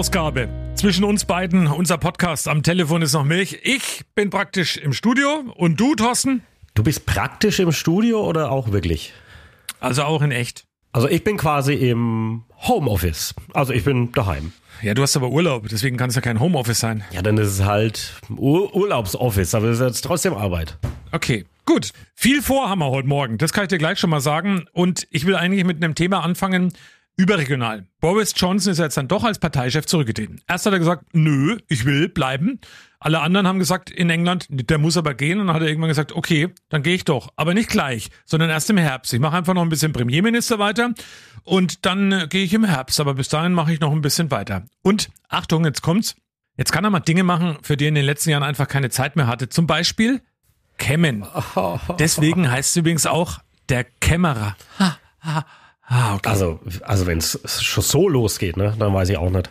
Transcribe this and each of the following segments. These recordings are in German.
Ferienausgabe. Zwischen uns beiden, unser Podcast am Telefon ist noch Milch. Ich bin praktisch im Studio und du, Thorsten? Du bist praktisch im Studio oder auch wirklich? Also auch in echt. Also ich bin quasi im Homeoffice. Also ich bin daheim. Ja, du hast aber Urlaub, deswegen kann es ja kein Homeoffice sein. Ja, dann ist es halt Ur Urlaubsoffice, aber es ist jetzt trotzdem Arbeit. Okay, gut. Viel vor haben wir heute Morgen, das kann ich dir gleich schon mal sagen. Und ich will eigentlich mit einem Thema anfangen, überregional. Boris Johnson ist jetzt dann doch als Parteichef zurückgetreten. Erst hat er gesagt, nö, ich will bleiben. Alle anderen haben gesagt in England, der muss aber gehen. Und dann hat er irgendwann gesagt, okay, dann gehe ich doch. Aber nicht gleich, sondern erst im Herbst. Ich mache einfach noch ein bisschen Premierminister weiter und dann äh, gehe ich im Herbst. Aber bis dahin mache ich noch ein bisschen weiter. Und Achtung, jetzt kommt's. Jetzt kann er mal Dinge machen, für die er in den letzten Jahren einfach keine Zeit mehr hatte. Zum Beispiel Kämmen. Deswegen heißt es übrigens auch der Kämmerer. Ha, ha. Ah, okay. Also, also wenn es schon so losgeht, ne, dann weiß ich auch nicht.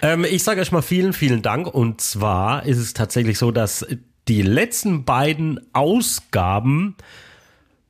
Ähm, ich sage euch mal vielen, vielen Dank. Und zwar ist es tatsächlich so, dass die letzten beiden Ausgaben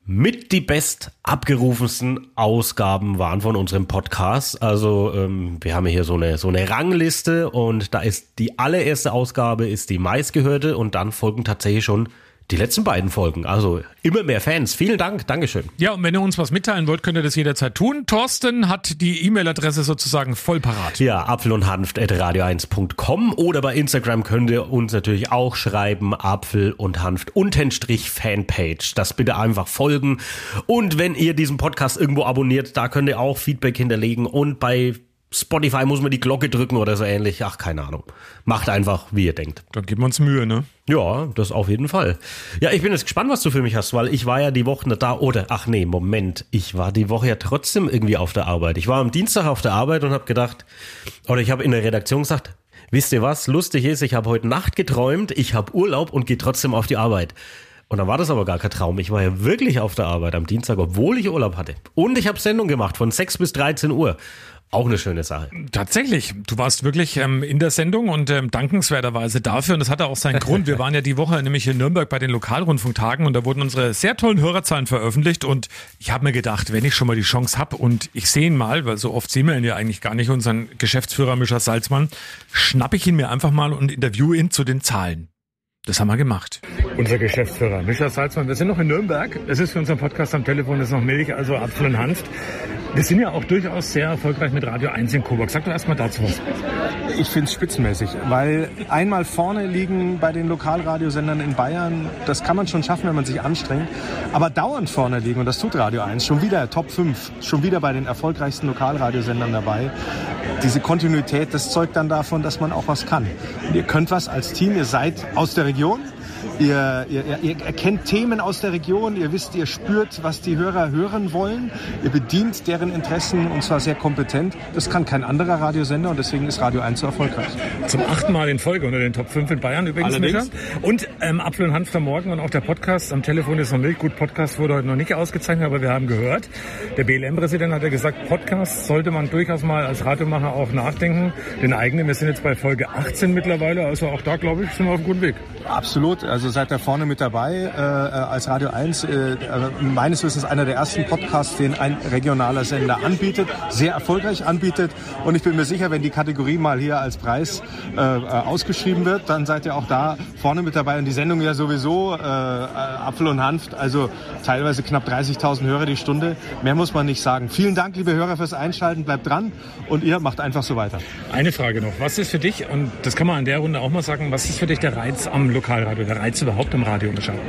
mit die best abgerufensten Ausgaben waren von unserem Podcast. Also ähm, wir haben hier so eine so eine Rangliste und da ist die allererste Ausgabe ist die meistgehörte und dann folgen tatsächlich schon die letzten beiden Folgen. Also immer mehr Fans. Vielen Dank. Dankeschön. Ja, und wenn ihr uns was mitteilen wollt, könnt ihr das jederzeit tun. Thorsten hat die E-Mail-Adresse sozusagen voll parat. Ja, apfel und hanft at radio1.com oder bei Instagram könnt ihr uns natürlich auch schreiben, apfel und hanft untenstrich Fanpage. Das bitte einfach folgen. Und wenn ihr diesen Podcast irgendwo abonniert, da könnt ihr auch Feedback hinterlegen und bei Spotify muss man die Glocke drücken oder so ähnlich. Ach, keine Ahnung. Macht einfach, wie ihr denkt. Dann geben wir uns Mühe, ne? Ja, das auf jeden Fall. Ja, ich bin jetzt gespannt, was du für mich hast, weil ich war ja die Woche nicht da. Oder, ach nee, Moment. Ich war die Woche ja trotzdem irgendwie auf der Arbeit. Ich war am Dienstag auf der Arbeit und habe gedacht, oder ich habe in der Redaktion gesagt, wisst ihr was, lustig ist, ich habe heute Nacht geträumt, ich habe Urlaub und gehe trotzdem auf die Arbeit. Und dann war das aber gar kein Traum. Ich war ja wirklich auf der Arbeit am Dienstag, obwohl ich Urlaub hatte. Und ich habe Sendung gemacht von 6 bis 13 Uhr. Auch eine schöne Sache. Tatsächlich. Du warst wirklich ähm, in der Sendung und ähm, dankenswerterweise dafür. Und das hatte auch seinen Grund. Wir waren ja die Woche nämlich in Nürnberg bei den Lokalrundfunktagen und da wurden unsere sehr tollen Hörerzahlen veröffentlicht. Und ich habe mir gedacht, wenn ich schon mal die Chance habe und ich sehe ihn mal, weil so oft sehen wir ihn ja eigentlich gar nicht, unseren Geschäftsführer Mischa Salzmann, schnappe ich ihn mir einfach mal und interviewe ihn zu den Zahlen. Das haben wir gemacht. Unser Geschäftsführer Mischa Salzmann, wir sind noch in Nürnberg. Es ist für unseren Podcast am Telefon, ist noch Milch, also Apfel und Hanft. Wir sind ja auch durchaus sehr erfolgreich mit Radio 1 in Coburg. Sag doch erstmal dazu was. Ich finde es spitzenmäßig, weil einmal vorne liegen bei den Lokalradiosendern in Bayern, das kann man schon schaffen, wenn man sich anstrengt. Aber dauernd vorne liegen, und das tut Radio 1, schon wieder Top 5, schon wieder bei den erfolgreichsten Lokalradiosendern dabei. Diese Kontinuität, das zeugt dann davon, dass man auch was kann. Und ihr könnt was als Team, ihr seid aus der Region, Ihr, ihr, ihr erkennt Themen aus der Region, ihr wisst, ihr spürt, was die Hörer hören wollen. Ihr bedient deren Interessen und zwar sehr kompetent. Das kann kein anderer Radiosender und deswegen ist Radio 1 so erfolgreich. Zum achten Mal in Folge unter den Top 5 in Bayern übrigens, Micha. Und ähm, Apfel und Hanf am Morgen und auch der Podcast am Telefon ist noch Milch. Gut, Podcast wurde heute noch nicht ausgezeichnet, aber wir haben gehört. Der BLM-Präsident hat ja gesagt, Podcast sollte man durchaus mal als Radiomacher auch nachdenken. Den eigenen, wir sind jetzt bei Folge 18 mittlerweile, also auch da, glaube ich, sind wir auf einem guten Weg. Absolut. Also seid ihr vorne mit dabei äh, als Radio 1. Äh, meines Wissens einer der ersten Podcasts, den ein regionaler Sender anbietet, sehr erfolgreich anbietet. Und ich bin mir sicher, wenn die Kategorie mal hier als Preis äh, ausgeschrieben wird, dann seid ihr auch da vorne mit dabei. Und die Sendung ja sowieso äh, Apfel und Hanft, also teilweise knapp 30.000 Hörer die Stunde. Mehr muss man nicht sagen. Vielen Dank, liebe Hörer, fürs Einschalten. Bleibt dran und ihr macht einfach so weiter. Eine Frage noch. Was ist für dich, und das kann man an der Runde auch mal sagen, was ist für dich der Reiz am Lokalradio, der Reiz überhaupt am Radio geschaut?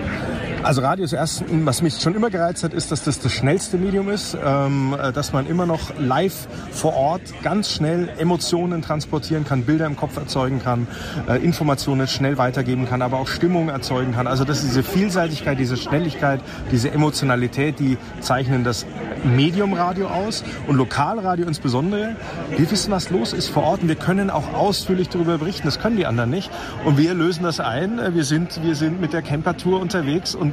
Also Radio ist erst, was mich schon immer gereizt hat, ist, dass das das schnellste Medium ist, ähm, dass man immer noch live vor Ort ganz schnell Emotionen transportieren kann, Bilder im Kopf erzeugen kann, äh, Informationen schnell weitergeben kann, aber auch Stimmung erzeugen kann. Also das ist diese Vielseitigkeit, diese Schnelligkeit, diese Emotionalität, die zeichnen das Medium Radio aus und Lokalradio insbesondere. Wir wissen, was los ist vor Ort und wir können auch ausführlich darüber berichten. Das können die anderen nicht. Und wir lösen das ein. Wir sind, wir sind mit der Camper-Tour unterwegs und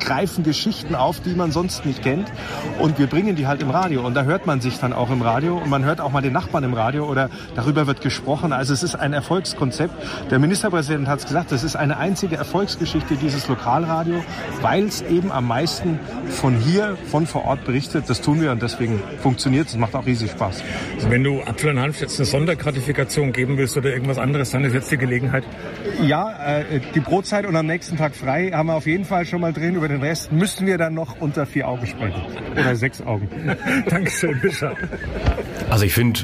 greifen Geschichten auf, die man sonst nicht kennt. Und wir bringen die halt im Radio. Und da hört man sich dann auch im Radio. Und man hört auch mal den Nachbarn im Radio oder darüber wird gesprochen. Also es ist ein Erfolgskonzept. Der Ministerpräsident hat es gesagt, das ist eine einzige Erfolgsgeschichte dieses Lokalradio, weil es eben am meisten von hier, von vor Ort berichtet. Das tun wir und deswegen funktioniert es. Es macht auch riesig Spaß. Also wenn du Apfel und Hanf jetzt eine Sondergratifikation geben willst oder irgendwas anderes, dann ist jetzt die Gelegenheit. Ja, äh, die Brotzeit und am nächsten Tag frei haben wir auf jeden Fall schon mal drin. Über den Rest müssten wir dann noch unter vier Augen sprechen. Oder sechs Augen. Dankeschön, Bischof. Also ich finde,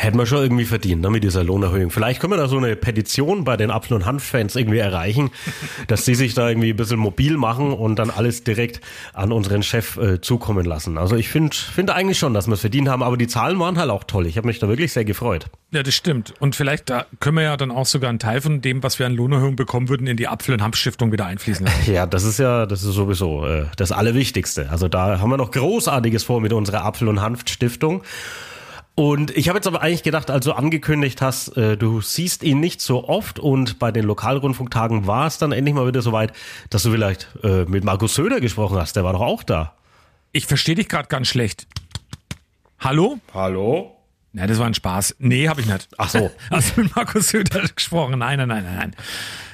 hätten wir schon irgendwie verdient, ne, mit dieser Lohnerhöhung. Vielleicht können wir da so eine Petition bei den Apfel- und Hanf-Fans irgendwie erreichen, dass sie sich da irgendwie ein bisschen mobil machen und dann alles direkt an unseren Chef äh, zukommen lassen. Also ich finde finde eigentlich schon, dass wir es verdient haben, aber die Zahlen waren halt auch toll. Ich habe mich da wirklich sehr gefreut. Ja, das stimmt. Und vielleicht da können wir ja dann auch sogar einen Teil von dem, was wir an Lohnerhöhung bekommen würden, in die Apfel- und Hanf-Stiftung wieder einfließen lassen. Ja, das ist ja, das ist sowieso äh, das Allerwichtigste. Also da haben wir noch Großartiges vor mit unserer Apfel- und Hanf-Stiftung. Und ich habe jetzt aber eigentlich gedacht, als du angekündigt hast, äh, du siehst ihn nicht so oft und bei den Lokalrundfunktagen war es dann endlich mal wieder soweit, dass du vielleicht äh, mit Markus Söder gesprochen hast. Der war doch auch da. Ich verstehe dich gerade ganz schlecht. Hallo? Hallo? Ja, das war ein Spaß. Nee, habe ich nicht. Ach so. Hast du mit Markus Söder gesprochen? Nein, nein, nein, nein, nein.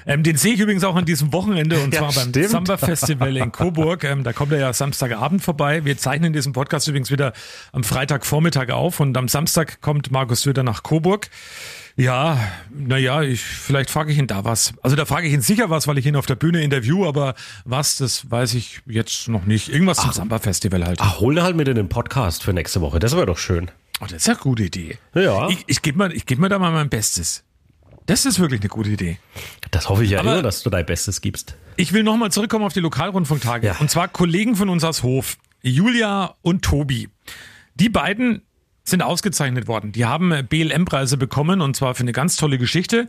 Ähm, den sehe ich übrigens auch an diesem Wochenende und Ja, zwar beim stimmt. Samba Festival in Coburg. Ähm, da kommt er ja Samstagabend vorbei. Wir zeichnen diesen Podcast übrigens wieder am Freitagvormittag auf und am Samstag kommt Markus Söder nach Coburg. Ja, naja, ich, vielleicht frage ich ihn da was. Also da frage ich ihn sicher was, weil ich ihn auf der Bühne interview, aber was, das weiß ich jetzt noch nicht. Irgendwas zum Samba Festival halt. Ach, hol halt mit in den Podcast für nächste Woche. Das wäre doch schön. Oh, das ist ja eine gute Idee. Ja. Ich, ich gebe mir, ich geb mir da mal mein Bestes. Das ist wirklich eine gute Idee. Das hoffe ich ja Aber- immer, dass du dein Bestes gibst. Ich will nochmal zurückkommen auf die Lokalrundfunktage. Ja. Und zwar Kollegen von uns aus Hof, Julia und Tobi. Die beiden sind ausgezeichnet worden. Die haben BLM-Preise bekommen und zwar für eine ganz tolle Geschichte.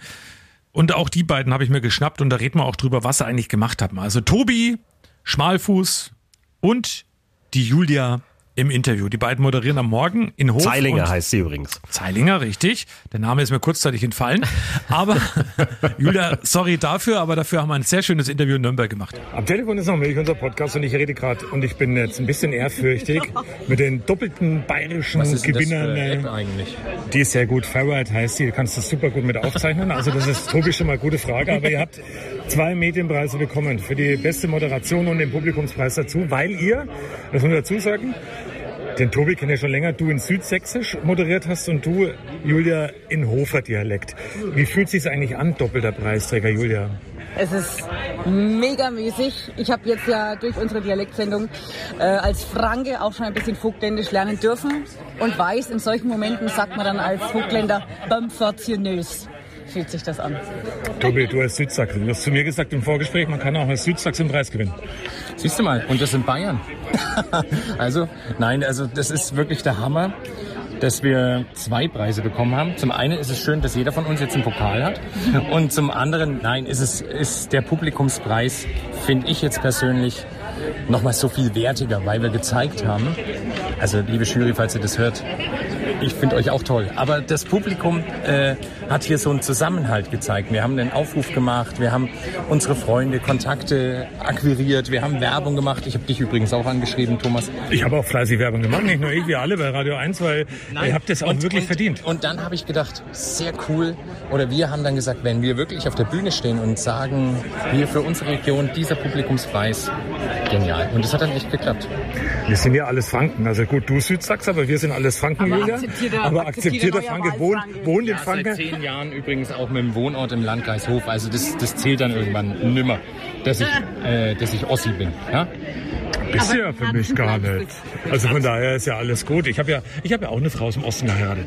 Und auch die beiden habe ich mir geschnappt und da reden wir auch drüber, was sie eigentlich gemacht haben. Also Tobi, Schmalfuß und die Julia im Interview. Die beiden moderieren am Morgen in Hof. Zeilinger und heißt sie übrigens. Zeilinger, richtig. Der Name ist mir kurzzeitig entfallen. Aber Julia, sorry dafür, aber dafür haben wir ein sehr schönes Interview in Nürnberg gemacht. Am Telefon ist noch Milch, unser Podcast, und ich rede gerade, und ich bin jetzt ein bisschen ehrfürchtig mit den doppelten bayerischen Was ist denn das Gewinnern. für App eigentlich? Die ist sehr gut. Fairride heißt die. Du kannst das super gut mit aufzeichnen. Also das ist Tobi schon mal eine gute Frage. Aber ihr habt zwei Medienpreise bekommen für die beste Moderation und den Publikumspreis dazu, weil ihr, das muss man dazu sagen, den Tobi kennt ja schon länger, du in Südsächsisch moderiert hast und du, Julia, in Hofer Dialekt. Wie fühlt sich's eigentlich an, doppelter Preisträger, Julia? Es ist megamäßig. Ich habe jetzt ja durch unsere Dialektsendung äh, als Franke auch schon ein bisschen Vogtländisch lernen dürfen und weiß, in solchen Momenten sagt man dann als Vogtländer bamfortionös. Fühlt sich das an. Tobi, du als Südsachsen. Du hast zu mir gesagt im Vorgespräch, man kann auch als Südsachsen einen Preis gewinnen. Siehst du mal, und das in Bayern. also, nein, also das ist wirklich der Hammer, dass wir zwei Preise bekommen haben. Zum einen ist es schön, dass jeder von uns jetzt einen Pokal hat. Und zum anderen, nein, ist es ist der Publikumspreis, finde ich jetzt persönlich, nochmal so viel wertiger, weil wir gezeigt haben, also liebe Jury, falls ihr das hört, ich finde euch auch toll. Aber das Publikum äh, hat hier so einen Zusammenhalt gezeigt. Wir haben einen Aufruf gemacht, wir haben unsere Freunde, Kontakte akquiriert, wir haben Werbung gemacht. Ich habe dich übrigens auch angeschrieben, Thomas. Ich habe auch fleißig Werbung gemacht, nicht nur ich, wir alle bei Radio 1, weil ihr habt das auch Und- wirklich und, verdient. Und dann habe ich gedacht, sehr cool. Oder wir haben dann gesagt, wenn wir wirklich auf der Bühne stehen und sagen, wir für unsere Region dieser Publikumspreis, genial. Und das hat dann echt geklappt. Wir sind ja alles Franken. Also gut, du Südsachs, aber wir sind alles Franken, Aber Julia. akzeptierter- aber akzeptierter Franke wohnt, wohnt in Ja, seit Franken. zehn Jahren übrigens auch mit dem Wohnort im Landkreis Hof. Also das, das zählt dann irgendwann nimmer, dass ich, äh, dass ich Ossi bin. Ja? Bist du ja für mich gar nicht. Also von daher ist ja alles gut. Ich habe ja, ich habe ja auch eine Frau aus dem Osten geheiratet.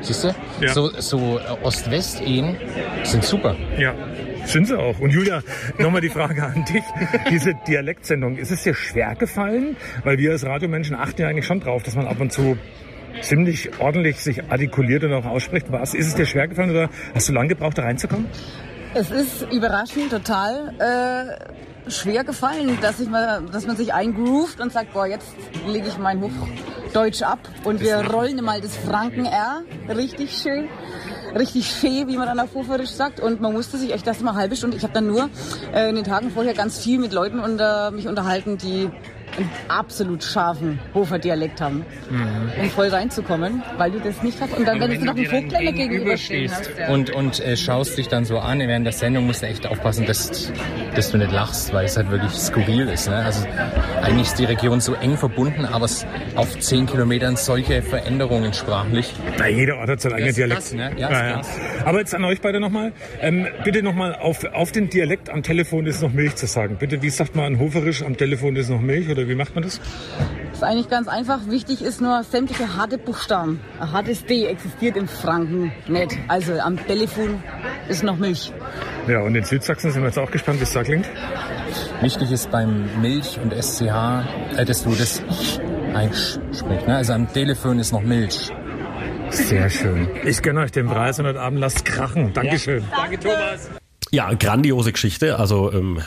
Siehst du? Ja. So, so äh, Ost-West-Ehen sind super. Ja. Sind sie auch. Und Julia, nochmal die Frage an dich. Diese Dialektsendung, ist es dir schwer gefallen? Weil wir als Radiomenschen achten ja eigentlich schon drauf, dass man ab und zu ziemlich ordentlich sich artikuliert und auch ausspricht. Was? Ist es dir schwer gefallen oder hast du lange gebraucht, da reinzukommen? Es ist überraschend total äh, schwer gefallen, dass, ich mal, dass man sich eingroovt und sagt, boah, jetzt lege ich mein Hochdeutsch ab und wir rollen mal das Franken-R richtig schön. Richtig schee, wie man dann auf Hoferisch sagt. Und man musste sich echt erst mal halbe Stunde, ich habe dann nur äh, in den Tagen vorher ganz viel mit Leuten unter, mich unterhalten, die einen absolut scharfen Hofer Dialekt haben, mhm. um voll reinzukommen, weil du das nicht hast. Und dann, wenn, wenn du noch einen Vogtländer gegenüberstehen hast. Ja. Und, und äh, schaust dich dann so an, während der Sendung musst du echt aufpassen, dass, dass du nicht lachst, weil es halt wirklich skurril ist. Ne? Also eigentlich ist die Region so eng verbunden, aber es auf zehn Kilometern solche Veränderungen sprachlich. Na, jeder Ort hat seinen eigenen Dialekt. Krass, ne? ja, ja, ja. Aber jetzt an euch beide nochmal. Ähm, bitte nochmal auf, auf den Dialekt am Telefon ist noch Milch zu sagen. Bitte, wie sagt man an Hoferisch am Telefon ist noch Milch oder wie macht man das? Das ist eigentlich ganz einfach. Wichtig ist nur sämtliche harte Buchstaben. Ein hartes D existiert im Franken nicht. Also am Telefon ist noch Milch. Ja, und in Südsachsen sind wir jetzt auch gespannt, wie es da klingt. Wichtig ist beim Milch und SCH, äh, dass du das einsprichst. Ne? Also am Telefon ist noch Milch. Sehr schön. Ich gönne euch den Preis und heute Abend lasst krachen. Dankeschön. Ja. Danke, Thomas. Ja, grandiose Geschichte. Also ähm,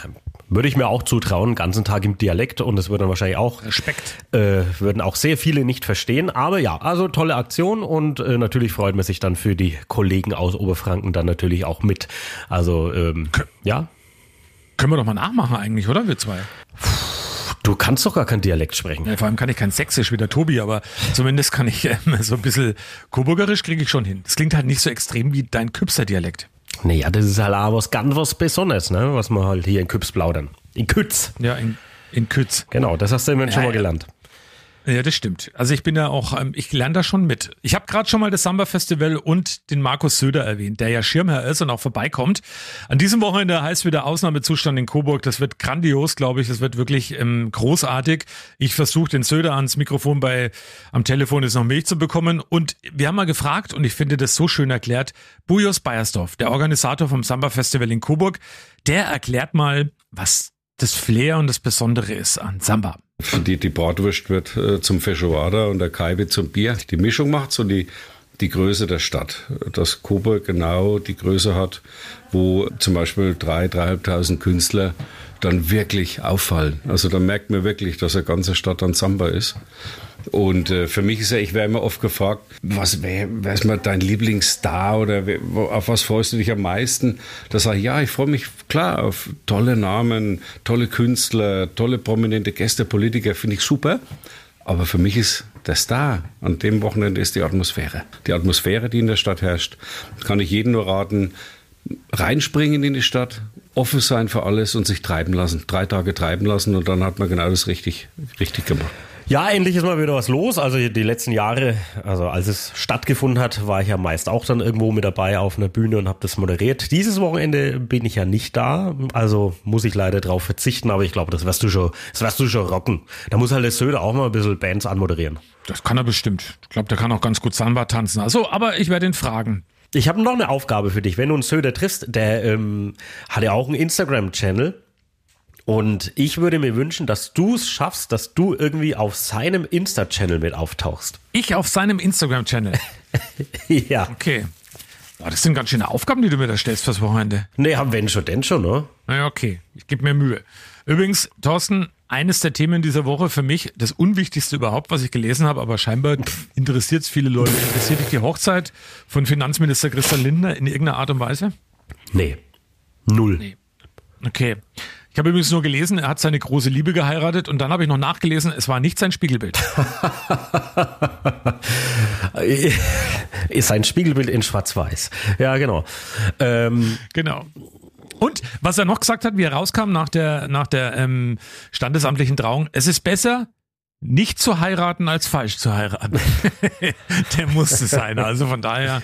würde ich mir auch zutrauen, ganzen Tag im Dialekt und das würden wahrscheinlich auch Respekt. Äh, würden auch sehr viele nicht verstehen. Aber ja, also tolle Aktion und äh, natürlich freut man sich dann für die Kollegen aus Oberfranken dann natürlich auch mit. Also ähm, ja. Können wir doch mal nachmachen eigentlich, oder wir zwei? Du kannst doch gar kein Dialekt sprechen. Ja, vor allem kann ich kein Sächsisch wie der Tobi, aber zumindest kann ich äh, so ein bisschen Coburgerisch kriege ich schon hin. Das klingt halt nicht so extrem wie dein Küpser Dialekt. Naja, das ist halt auch was ganz was Besonderes, ne? was wir halt hier in Küps plaudern. In Kütz. Ja, in, in Kütz. Genau, das hast du immerhin ja, schon mal gelernt. Ja, das stimmt. Also ich bin ja auch, ähm, ich lerne da schon mit. Ich habe gerade schon mal das Samba Festival und den Markus Söder erwähnt, der ja Schirmherr ist und auch vorbeikommt. An diesem Wochenende heißt wieder Ausnahmezustand in Coburg. Das wird grandios, glaube ich. Das wird wirklich ähm, großartig. Ich versuche den Söder ans Mikrofon bei am Telefon ist noch Milch zu bekommen. Und wir haben mal gefragt und ich finde das so schön erklärt. Bujos Beiersdorf, der Organisator vom Samba Festival in Coburg, der erklärt mal, was das Flair und das Besondere ist an Samba. Die, die Bratwurst wird äh, zum Feijoada und der Kaibe zum Bier. Die Mischung macht so die, die Größe der Stadt. Dass Coburg genau die Größe hat, wo zum Beispiel drei, dreieinhalbtausend Künstler dann wirklich auffallen. Also da merkt man wirklich, dass eine ganze Stadt ein Samba ist. Und äh, für mich ist ja, ich werde immer oft gefragt, was wäre mal dein Lieblingsstar oder auf was freust du dich am meisten? Da sage ich, ja, ich freue mich klar auf tolle Namen, tolle Künstler, tolle prominente Gäste, Politiker, finde ich super. Aber für mich ist der Star an dem Wochenende ist die Atmosphäre. Die Atmosphäre, die in der Stadt herrscht, kann ich jedem nur raten, reinspringen in die Stadt, offen sein für alles und sich treiben lassen. Drei Tage treiben lassen und dann hat man genau das richtig, richtig gemacht. Ja, endlich ist mal wieder was los. Also die letzten Jahre, also als es stattgefunden hat, war ich ja meist auch dann irgendwo mit dabei auf einer Bühne und habe das moderiert. Dieses Wochenende bin ich ja nicht da, also muss ich leider darauf verzichten. Aber ich glaube, das wirst du schon, das wirst du schon rocken. Da muss halt der Söder auch mal ein bisschen Bands anmoderieren. Das kann er bestimmt. Ich glaube, der kann auch ganz gut Samba tanzen. Also, aber ich werde ihn fragen. Ich habe noch eine Aufgabe für dich. Wenn du einen Söder triffst, der ähm, hat ja auch einen Instagram-Channel und ich würde mir wünschen, dass du es schaffst, dass du irgendwie auf seinem Insta-Channel mit auftauchst. Ich auf seinem Instagram-Channel? ja. Okay. Boah, das sind ganz schöne Aufgaben, die du mir da stellst fürs Wochenende. Nee, wenn schon, denn schon, ne? Naja, okay. Ich gebe mir Mühe. Übrigens, Thorsten, eines der Themen dieser Woche für mich, das Unwichtigste überhaupt, was ich gelesen habe, aber scheinbar interessiert es viele Leute. Interessiert dich die Hochzeit von Finanzminister Christian Lindner in irgendeiner Art und Weise? Nee. Null. Nee. Okay. Ich habe übrigens nur gelesen, er hat seine große Liebe geheiratet und dann habe ich noch nachgelesen, es war nicht sein Spiegelbild. Ist sein Spiegelbild in Schwarz-Weiß. Ja, genau. Ähm, genau. Und was er noch gesagt hat, wie er rauskam nach der, nach der ähm, standesamtlichen Trauung, es ist besser, nicht zu heiraten, als falsch zu heiraten. der musste sein. Also von daher.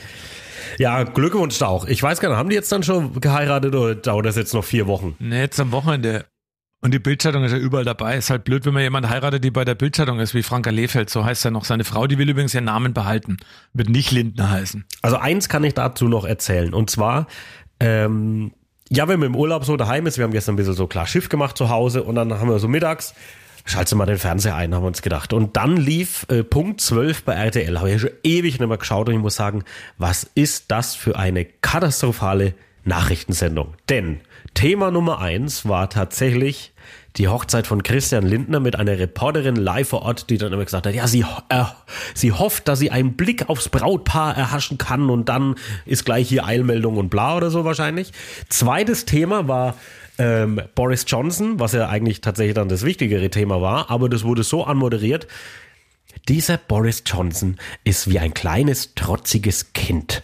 Ja, Glückwunsch da auch. Ich weiß gar nicht, haben die jetzt dann schon geheiratet oder dauert das jetzt noch vier Wochen? Nee, jetzt am Wochenende. Und die Bildzeitung ist ja überall dabei. Ist halt blöd, wenn man jemand heiratet, die bei der Bildzeitung ist, wie Franka Lehfeld. So heißt ja noch seine Frau. Die will übrigens ihren Namen behalten. Wird nicht Lindner heißen. Also eins kann ich dazu noch erzählen. Und zwar, ähm, ja, wenn man im Urlaub so daheim ist, wir haben gestern ein bisschen so klar Schiff gemacht zu Hause und dann haben wir so mittags Schalte mal den Fernseher ein, haben wir uns gedacht. Und dann lief äh, Punkt 12 bei RTL. Habe ich ja schon ewig nicht mehr geschaut und ich muss sagen, was ist das für eine katastrophale Nachrichtensendung. Denn Thema Nummer eins war tatsächlich die Hochzeit von Christian Lindner mit einer Reporterin live vor Ort, die dann immer gesagt hat, ja, sie, äh, sie hofft, dass sie einen Blick aufs Brautpaar erhaschen kann und dann ist gleich hier Eilmeldung und bla oder so wahrscheinlich. Zweites Thema war ähm, Boris Johnson, was ja eigentlich tatsächlich dann das wichtigere Thema war, aber das wurde so anmoderiert. Dieser Boris Johnson ist wie ein kleines, trotziges Kind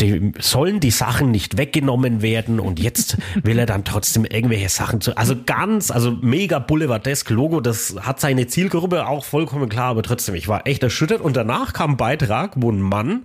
dem sollen die Sachen nicht weggenommen werden und jetzt will er dann trotzdem irgendwelche Sachen zu. Also ganz, also mega Boulevardesk Logo, das hat seine Zielgruppe auch vollkommen klar, aber trotzdem, ich war echt erschüttert und danach kam ein Beitrag, wo ein Mann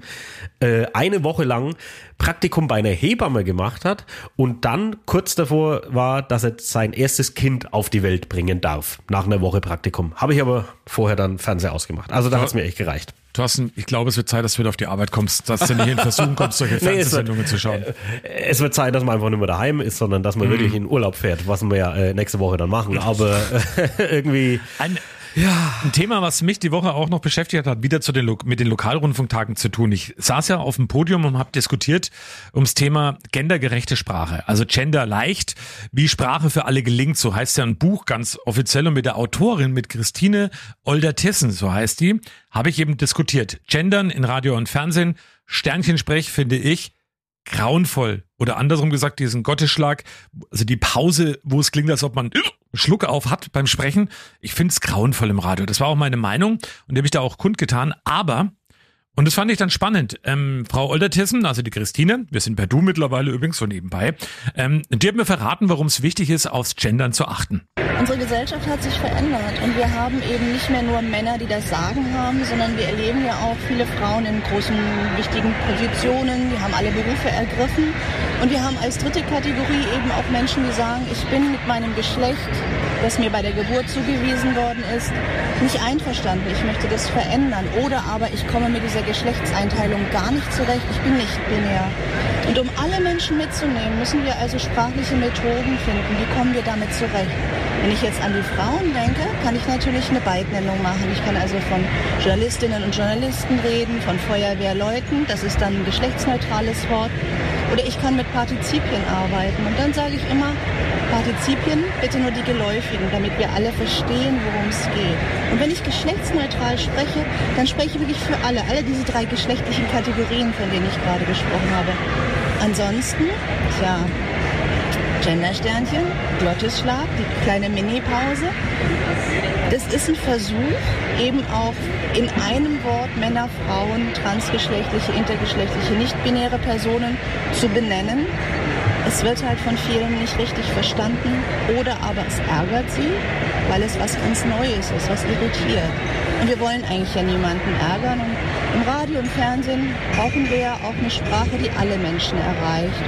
äh, eine Woche lang Praktikum bei einer Hebamme gemacht hat und dann kurz davor war, dass er sein erstes Kind auf die Welt bringen darf, nach einer Woche Praktikum. Habe ich aber vorher dann Fernseher ausgemacht. Also da hat es mir echt gereicht. Thorsten, ich glaube, es wird Zeit, dass du wieder auf die Arbeit kommst, dass du nicht in Versuchen kommst, solche Fernsehsendungen nee, zu schauen. Es wird Zeit, dass man einfach nicht mehr daheim ist, sondern dass man mhm. wirklich in Urlaub fährt, was wir ja äh, nächste Woche dann machen. Aber äh, irgendwie. Ein, ja. Ein Thema, was mich die Woche auch noch beschäftigt hat, wieder zu den, mit den Lokalrundfunktagen zu tun. Ich saß ja auf dem Podium und habe diskutiert ums Thema gendergerechte Sprache. Also Gender leicht, wie Sprache für alle gelingt. So heißt ja ein Buch ganz offiziell und mit der Autorin, mit Christine Older-Tissen, so heißt die, habe ich eben diskutiert. Gendern in Radio und Fernsehen, Sternchensprech finde ich grauenvoll. Oder andersrum gesagt, diesen Gottesschlag, also die Pause, wo es klingt, als ob man Schluck auf hat beim Sprechen. Ich finde es grauenvoll im Radio. Das war auch meine Meinung und die habe ich da auch kundgetan. Aber und das fand ich dann spannend. Ähm, Frau Oldertissen, also die Christine, wir sind per Du mittlerweile übrigens so nebenbei, ähm, die hat mir verraten, warum es wichtig ist, aufs Gendern zu achten. Unsere Gesellschaft hat sich verändert und wir haben eben nicht mehr nur Männer, die das Sagen haben, sondern wir erleben ja auch viele Frauen in großen, wichtigen Positionen, die haben alle Berufe ergriffen und wir haben als dritte Kategorie eben auch Menschen, die sagen, ich bin mit meinem Geschlecht, das mir bei der Geburt zugewiesen worden ist, nicht einverstanden. Ich möchte das verändern oder aber ich komme mit dieser Geschlechtseinteilung gar nicht zurecht. Ich bin nicht binär. Und um alle Menschen mitzunehmen, müssen wir also sprachliche Methoden finden. Wie kommen wir damit zurecht? Wenn ich jetzt an die Frauen denke, kann ich natürlich eine Beidnennung machen. Ich kann also von Journalistinnen und Journalisten reden, von Feuerwehrleuten, das ist dann ein geschlechtsneutrales Wort. Oder ich kann mit Partizipien arbeiten. Und dann sage ich immer, Partizipien, bitte nur die geläufigen, damit wir alle verstehen, worum es geht. Und wenn ich geschlechtsneutral spreche, dann spreche ich wirklich für alle, alle diese drei geschlechtlichen Kategorien, von denen ich gerade gesprochen habe. Ansonsten, tja, Gendersternchen, Glottisschlag, die kleine Mini-Pause. Das ist ein Versuch, eben auch in einem Wort Männer, Frauen, transgeschlechtliche, intergeschlechtliche, nicht-binäre Personen zu benennen. Es wird halt von vielen nicht richtig verstanden oder aber es ärgert sie, weil es was ganz Neues ist, was irritiert. Und wir wollen eigentlich ja niemanden ärgern. Und im Radio und Fernsehen brauchen wir ja auch eine Sprache, die alle Menschen erreicht.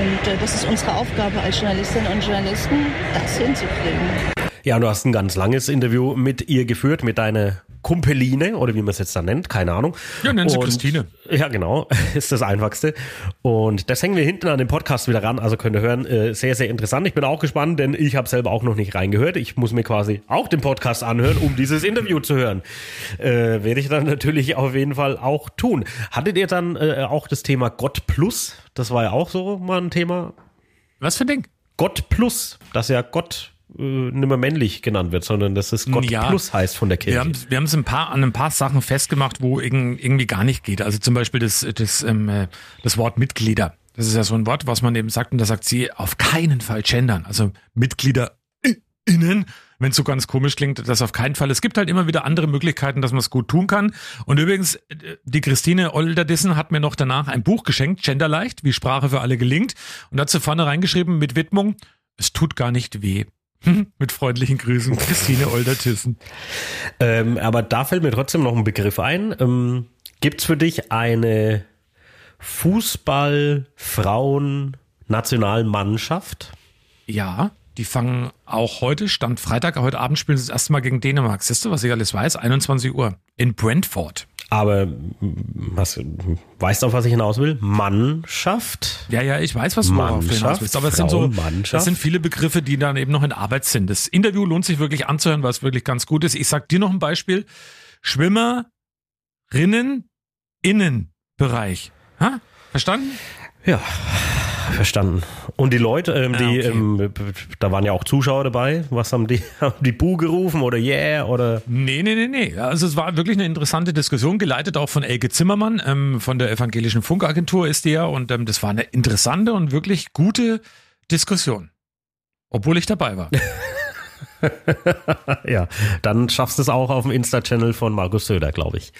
Und äh, das ist unsere Aufgabe als Journalistinnen und Journalisten, das hinzukriegen. Ja, du hast ein ganz langes Interview mit ihr geführt, mit deiner Kumpeline oder wie man es jetzt dann nennt, keine Ahnung. Ja, nennt sie Christine. Ja, genau, ist das Einfachste. Und das hängen wir hinten an den Podcast wieder ran, also könnt ihr hören, äh, sehr, sehr interessant. Ich bin auch gespannt, denn ich habe selber auch noch nicht reingehört. Ich muss mir quasi auch den Podcast anhören, um dieses Interview zu hören. Äh, werde ich dann natürlich auf jeden Fall auch tun. Hattet ihr dann äh, auch das Thema Gott Plus? Das war ja auch so mal ein Thema. Was für ein Ding? Gott Plus, dass ja Gott äh, nicht mehr männlich genannt wird, sondern dass es Gott ja, Plus heißt von der Kirche. Wir haben, wir haben es ein paar, an ein paar Sachen festgemacht, wo irgendwie gar nicht geht. Also zum Beispiel das, das, ähm, äh, das Wort Mitglieder. Das ist ja so ein Wort, was man eben sagt, und da sagt sie auf keinen Fall gendern. Also Mitglieder innen, wenn es so ganz komisch klingt, das auf keinen Fall. Es gibt halt immer wieder andere Möglichkeiten, dass man es gut tun kann. Und übrigens, die Christine Olderdissen hat mir noch danach ein Buch geschenkt, Genderleicht, wie Sprache für alle gelingt. Und dazu vorne reingeschrieben mit Widmung, es tut gar nicht weh. Mit freundlichen Grüßen, Christine Oldertissen. Ähm, aber da fällt mir trotzdem noch ein Begriff ein. Ähm, Gibt es für dich eine Fußball-Frauen-Nationalmannschaft? Ja, die fangen auch heute, Stand Freitag, heute Abend spielen sie das erste Mal gegen Dänemark. Siehst du, was ich alles weiß? 21 Uhr in Brentford. Aber was, weißt du, auf was ich hinaus will? Mannschaft? Ja, ja, ich weiß, was du Mannschaft, hinaus willst. Aber es sind so, das sind viele Begriffe, die dann eben noch in Arbeit sind. Das Interview lohnt sich wirklich anzuhören, weil es wirklich ganz gut ist. Ich sag dir noch ein Beispiel. Schwimmerinnen, Innenbereich. Ha? Verstanden? Ja. Verstanden. Und die Leute, ähm, die, okay. ähm, da waren ja auch Zuschauer dabei. Was haben die? Haben die Bu gerufen oder Yeah oder? Nee, nee, nee, nee. Also es war wirklich eine interessante Diskussion, geleitet auch von Elke Zimmermann, ähm, von der Evangelischen Funkagentur ist die ja. Und ähm, das war eine interessante und wirklich gute Diskussion. Obwohl ich dabei war. ja, dann schaffst du es auch auf dem Insta-Channel von Markus Söder, glaube ich.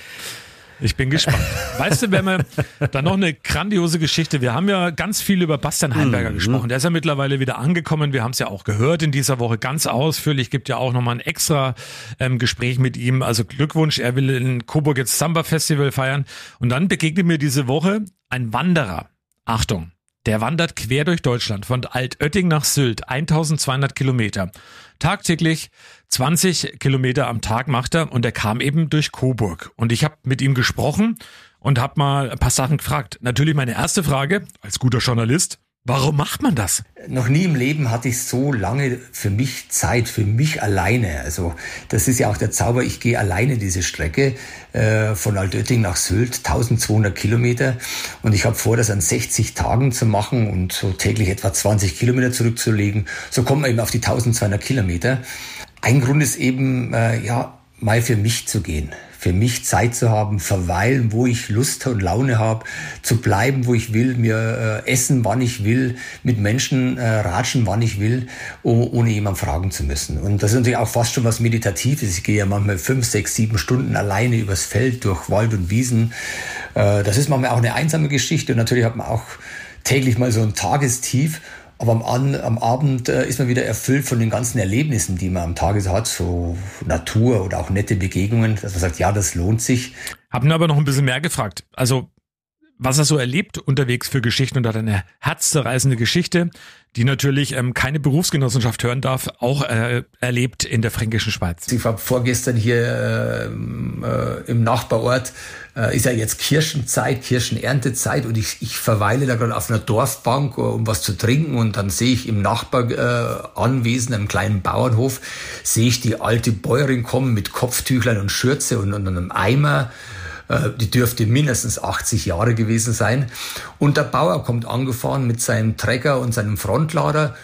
Ich bin gespannt. Weißt du, wenn wir dann noch eine grandiose Geschichte. Wir haben ja ganz viel über Bastian Heimberger Mhm. gesprochen. Der ist ja mittlerweile wieder angekommen. Wir haben es ja auch gehört in dieser Woche ganz ausführlich. Gibt ja auch nochmal ein extra ähm, Gespräch mit ihm. Also Glückwunsch. Er will in Coburg jetzt Samba Festival feiern. Und dann begegnet mir diese Woche ein Wanderer. Achtung. Der wandert quer durch Deutschland von Altötting nach Sylt, 1200 Kilometer. Tagtäglich 20 Kilometer am Tag macht er und er kam eben durch Coburg. Und ich habe mit ihm gesprochen und habe mal ein paar Sachen gefragt. Natürlich meine erste Frage als guter Journalist. Warum macht man das? Noch nie im Leben hatte ich so lange für mich Zeit, für mich alleine. Also das ist ja auch der Zauber. Ich gehe alleine diese Strecke äh, von Altötting nach Sylt, 1200 Kilometer. Und ich habe vor, das an 60 Tagen zu machen und so täglich etwa 20 Kilometer zurückzulegen. So kommt man eben auf die 1200 Kilometer. Ein Grund ist eben, äh, ja, mal für mich zu gehen, für mich Zeit zu haben, verweilen, wo ich Lust und Laune habe, zu bleiben, wo ich will, mir äh, essen, wann ich will, mit Menschen äh, ratschen, wann ich will, oh, ohne jemand fragen zu müssen. Und das ist natürlich auch fast schon was Meditatives. Ich gehe ja manchmal fünf, sechs, sieben Stunden alleine übers Feld, durch Wald und Wiesen. Äh, das ist manchmal auch eine einsame Geschichte und natürlich hat man auch täglich mal so ein Tagestief. Aber am, An am Abend äh, ist man wieder erfüllt von den ganzen Erlebnissen, die man am Tage so hat, so Natur oder auch nette Begegnungen, dass man sagt, ja, das lohnt sich. Hab ihn aber noch ein bisschen mehr gefragt. Also, was er so erlebt unterwegs für Geschichten und hat eine herzzerreißende Geschichte, die natürlich ähm, keine Berufsgenossenschaft hören darf, auch äh, erlebt in der fränkischen Schweiz. Ich war vorgestern hier ähm, äh, im Nachbarort, äh, ist ja jetzt Kirschenzeit, Kirschenerntezeit und ich, ich verweile da gerade auf einer Dorfbank, äh, um was zu trinken und dann sehe ich im Nachbaranwesen, einem kleinen Bauernhof, sehe ich die alte Bäuerin kommen mit Kopftüchlein und Schürze und, und einem Eimer. Äh, Die dürfte mindestens 80 Jahre gewesen sein. Und der Bauer kommt angefahren mit seinem Trecker und seinem Frontlader.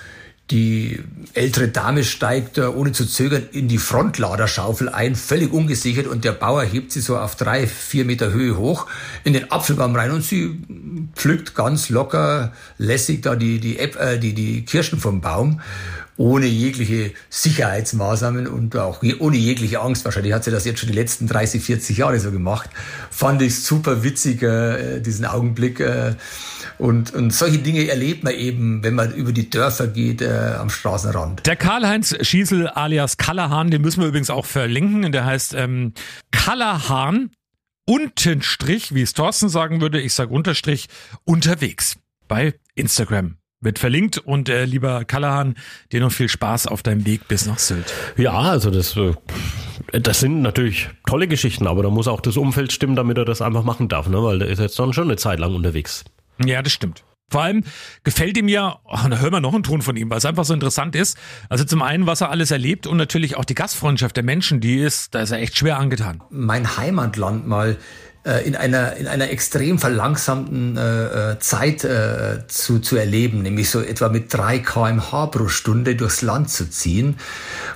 Die ältere Dame steigt äh, ohne zu zögern in die Frontladerschaufel ein, völlig ungesichert und der Bauer hebt sie so auf drei, vier Meter Höhe hoch in den Apfelbaum rein und sie pflückt ganz locker, lässig da die, die, äh, die, die Kirschen vom Baum ohne jegliche Sicherheitsmaßnahmen und auch ohne jegliche Angst. Wahrscheinlich hat sie das jetzt schon die letzten 30, 40 Jahre so gemacht. Fand ich super witzig, äh, diesen Augenblick. Äh, und, und solche Dinge erlebt man eben, wenn man über die Dörfer geht äh, am Straßenrand. Der Karl-Heinz Schießel alias Kallerhahn, den müssen wir übrigens auch verlinken. Der heißt ähm, Kallerhahn Untenstrich, wie es Thorsten sagen würde, ich sage Unterstrich, unterwegs bei Instagram. Wird verlinkt und äh, lieber Callahan, dir noch viel Spaß auf deinem Weg bis nach Sylt. Ja, also das, äh, das sind natürlich tolle Geschichten, aber da muss auch das Umfeld stimmen, damit er das einfach machen darf, ne? weil der ist jetzt dann schon eine Zeit lang unterwegs. Ja, das stimmt. Vor allem gefällt ihm ja, oh, da hören wir noch einen Ton von ihm, weil es einfach so interessant ist. Also zum einen, was er alles erlebt und natürlich auch die Gastfreundschaft der Menschen, die ist, da ist er echt schwer angetan. Mein Heimatland mal in einer, in einer extrem verlangsamten äh, Zeit äh, zu, zu erleben, nämlich so etwa mit 3 kmh pro Stunde durchs Land zu ziehen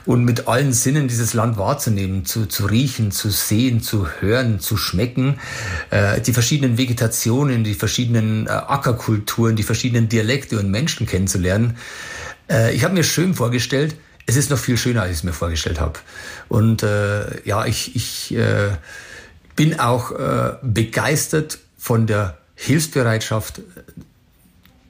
und mit allen Sinnen dieses Land wahrzunehmen, zu, zu riechen, zu sehen, zu hören, zu schmecken, äh, die verschiedenen Vegetationen, die verschiedenen äh, Ackerkulturen, die verschiedenen Dialekte und Menschen kennenzulernen. Äh, ich habe mir schön vorgestellt, es ist noch viel schöner, als ich es mir vorgestellt habe. Und äh, ja, ich, ich äh, bin auch äh, begeistert von der Hilfsbereitschaft